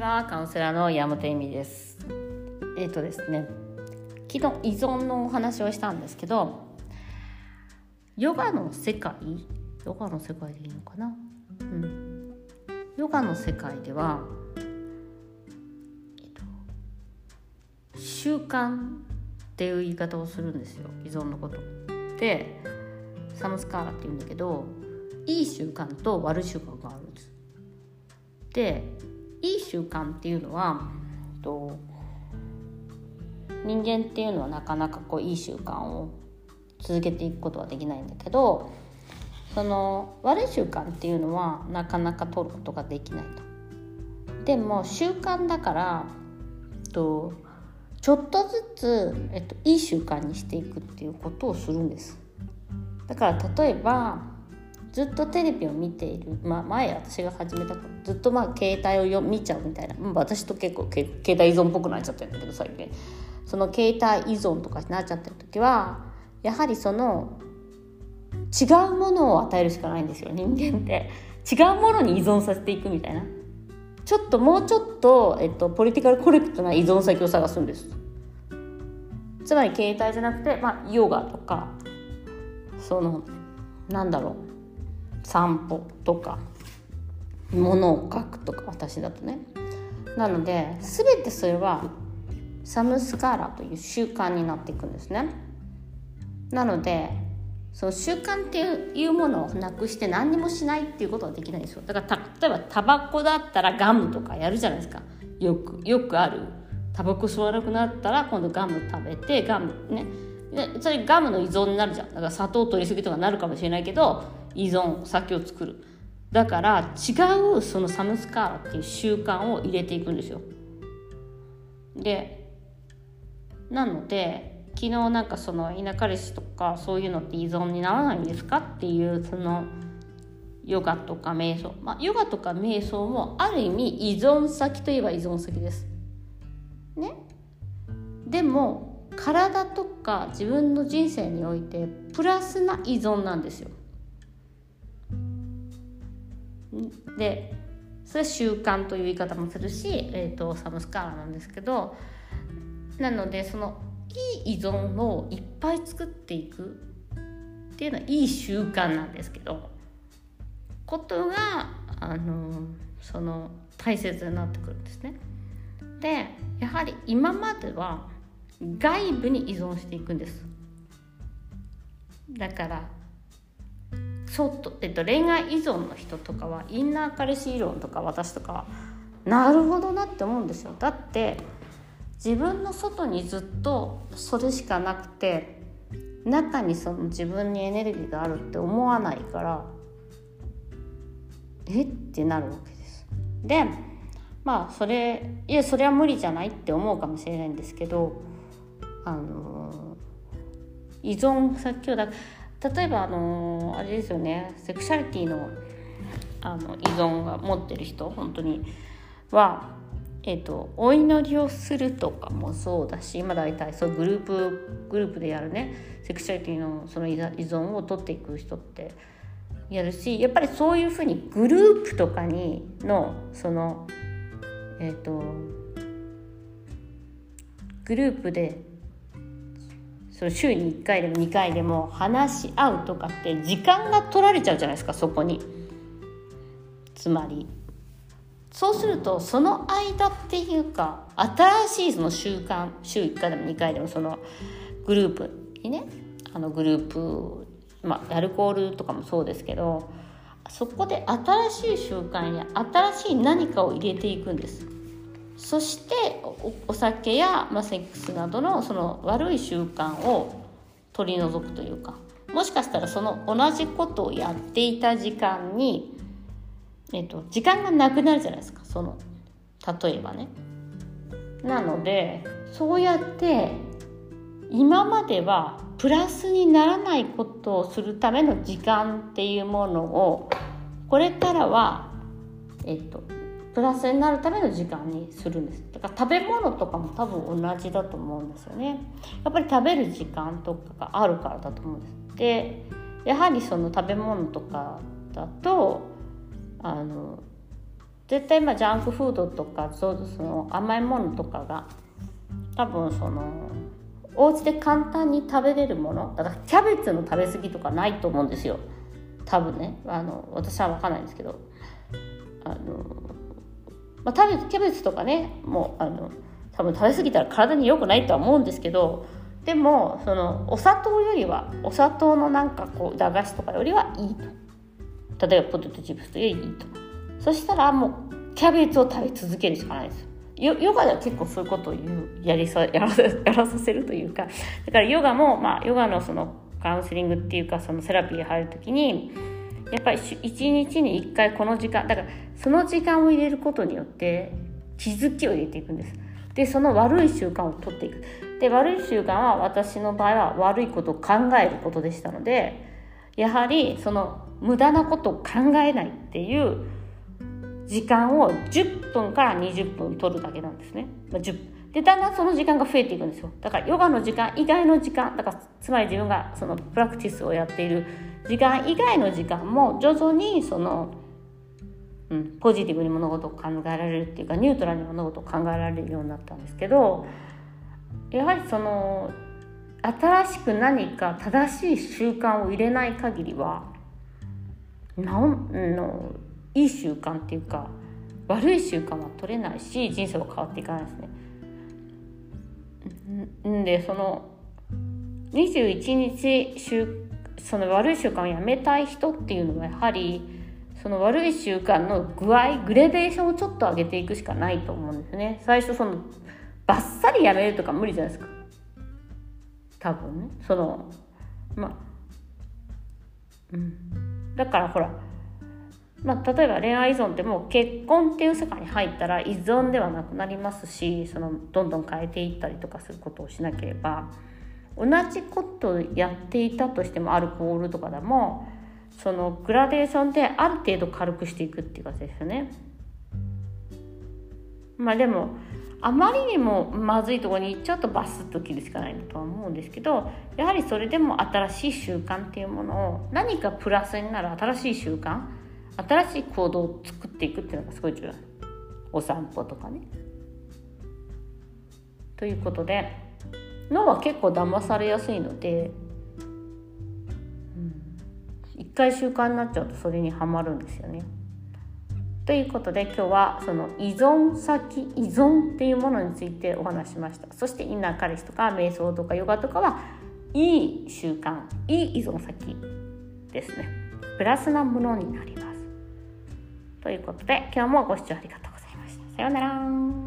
ちはカウンセラーの山本恵美です。えっ、ー、とですね昨日依存のお話をしたんですけどヨガの世界ヨガの世界でいいのかな？うん。ヨガの世界では、えっ、と、習慣っていう言い方をするんですよ依存のこと。でサムスカーラって言うんだけどいい習慣と悪い習慣があるんです。でいい習慣っていうのはと人間っていうのはなかなかこういい習慣を続けていくことはできないんだけどその悪い習慣っていうのはなかなか取ることができないと。でも習慣だからとちょっとずつ、えっと、いい習慣にしていくっていうことをするんです。だから例えばずっとテレビを見ている、まあ、前私が始めた頃ずっとまあ携帯をよ見ちゃうみたいな、まあ、私と結構携帯依存っぽくなっちゃってるんだけど最近。その携帯依存とかになっちゃってる時はやはりその違うものを与えるしかないんですよ人間って。違うものに依存させていくみたいな。ちょっともうちょっと、えっと、ポリティカルコレクトな依存先を探すんです。つまり携帯じゃなくて、まあ、ヨガとかそのなんだろう。散歩とか物を書くとか私だとね。なので全てそれはサムスカーラという習慣になっていくんですね。なのでその習慣っていうものをなくして何にもしないっていうことはできないんですよ。だから例えばタバコだったらガムとかやるじゃないですか。よくよくある。タバコ吸わなくなったら今度ガム食べてガムね。でそれガムの依存になるじゃん。だから砂糖取りすぎとかなるかもしれないけど依存酒を作る。だから違うそのサムスカーラっていう習慣を入れていくんですよ。でなので昨日なんかその稲彼氏とかそういうのって依存にならないんですかっていうそのヨガとか瞑想。まあヨガとか瞑想もある意味依存先といえば依存先です。ね？でも体とか自分の人生においてプラスな依存なんですよでそれは習慣という言い方もするし、えーと、サムスカーラなんですけどなのでそのいい依存をいっぱい作っていくっていうのはいい習慣なんですけどことがあのその大切になってくるんですね。でやはり今までは外部に依存していくんです。だからちょっと、えっと、恋愛依存の人とかはインナー彼氏理論とか私とかはなるほどなって思うんですよだって自分の外にずっとそれしかなくて中にその自分にエネルギーがあるって思わないからえ？ってなるわけです。でまあそれいやそれは無理じゃないって思うかもしれないんですけどあの依存さっき例えばあのあれですよねセクシャリティのあの依存が持ってる人本当には、えーと、お祈りをするとかもそうだし今大体そうグループグループでやるねセクシャリティのその依存を取っていく人ってやるしやっぱりそういうふうにグループとかにのそのえっ、ー、とグループでその週に1回でも2回でも話し合うとかって時間が取られちゃうじゃないですかそこに。つまりそうするとその間っていうか新しいその習慣週1回でも2回でもそのグループにねあのグループまあアルコールとかもそうですけどそこで新しい習慣や新しい何かを入れていくんです。そしてお酒や、まあ、セックスなどのその悪い習慣を取り除くというかもしかしたらその同じことをやっていた時間に、えっと、時間がなくなるじゃないですかその例えばね。なのでそうやって今まではプラスにならないことをするための時間っていうものをこれからは、えっと、プラスになるための時間にするんです。だから食べ物とかも多分同じだと思うんですよね。やっぱり食べる時間とかがあるからだと思うんです。でやはりその食べ物とかだとあの絶対まあジャンクフードとかそうその甘いものとかが多分そのお家で簡単に食べれるものだからキャベツの食べ過ぎとかないと思うんですよ。多分ね。あの私は分かんないんですけど。あの、まあ、キャベツとかねもうあの多分食べ過ぎたら体に良くないとは思うんですけどでもそのお砂糖よりはお砂糖のなんかこう駄菓子とかよりはいいと。例えばポテトチップスよりいいと。そしたらもうキャベツを食べ続けるしかないですよ。ヨガでは結構そういうことを言うやりさやらやらさせるというか。だからヨガも、まあ、ヨガのそのカウンセリングっていうかそのセラピー入る時にやっぱり一日に一回この時間だからその時間を入れることによって気づきを入れていくんです。でその悪い習慣を取っていく。で悪い習慣は私の場合は悪いことを考えることでしたのでやはりその無駄なことを考えないっていう時間を10分から20分取るだけなんですね。まあ、10でだんだんその時間が増えていくんですよ。だからヨガの時間以外の時間だからつまり自分がそのプラクティスをやっている時間以外の時間も徐々にその、うん、ポジティブに物事を考えられるっていうかニュートラルに物事を考えられるようになったんですけどやはりその新しく何か正しい習慣を入れない限りはなんのいい習慣っていうか悪い習慣は取れないし人生は変わっていかないですね。んでその21日その悪い習慣をやめたい人っていうのはやはりその悪い習慣の具合グレデーションをちょっと上げていくしかないと思うんですね。最初そのバッサリやめるとか無理じゃないですか。多分ね。そのまあうん。だからほらまあ、例えば恋愛依存ってもう結婚っていう世界に入ったら依存ではなくなりますしそのどんどん変えていったりとかすることをしなければ同じことやっていたとしてもアルコールとかでもそのグラデーションである程度軽くしていくっていう感じですよね。まあでもあまりにもまずいところにちょっとバスッと切るしかないとは思うんですけどやはりそれでも新しい習慣っていうものを何かプラスになる新しい習慣新しい行動を作っていくっていうのがすごい重要お散歩とかね。ということで脳は結構騙されやすいので、一回習慣になっちゃうとそれにはまるんですよね。ということで今日はその依存先依存っていうものについてお話しました。そしてインナー彼氏とか瞑想とかヨガとかはいい習慣いい依存先ですね。プラスなものになります。ということで今日もご視聴ありがとうございました。さようなら。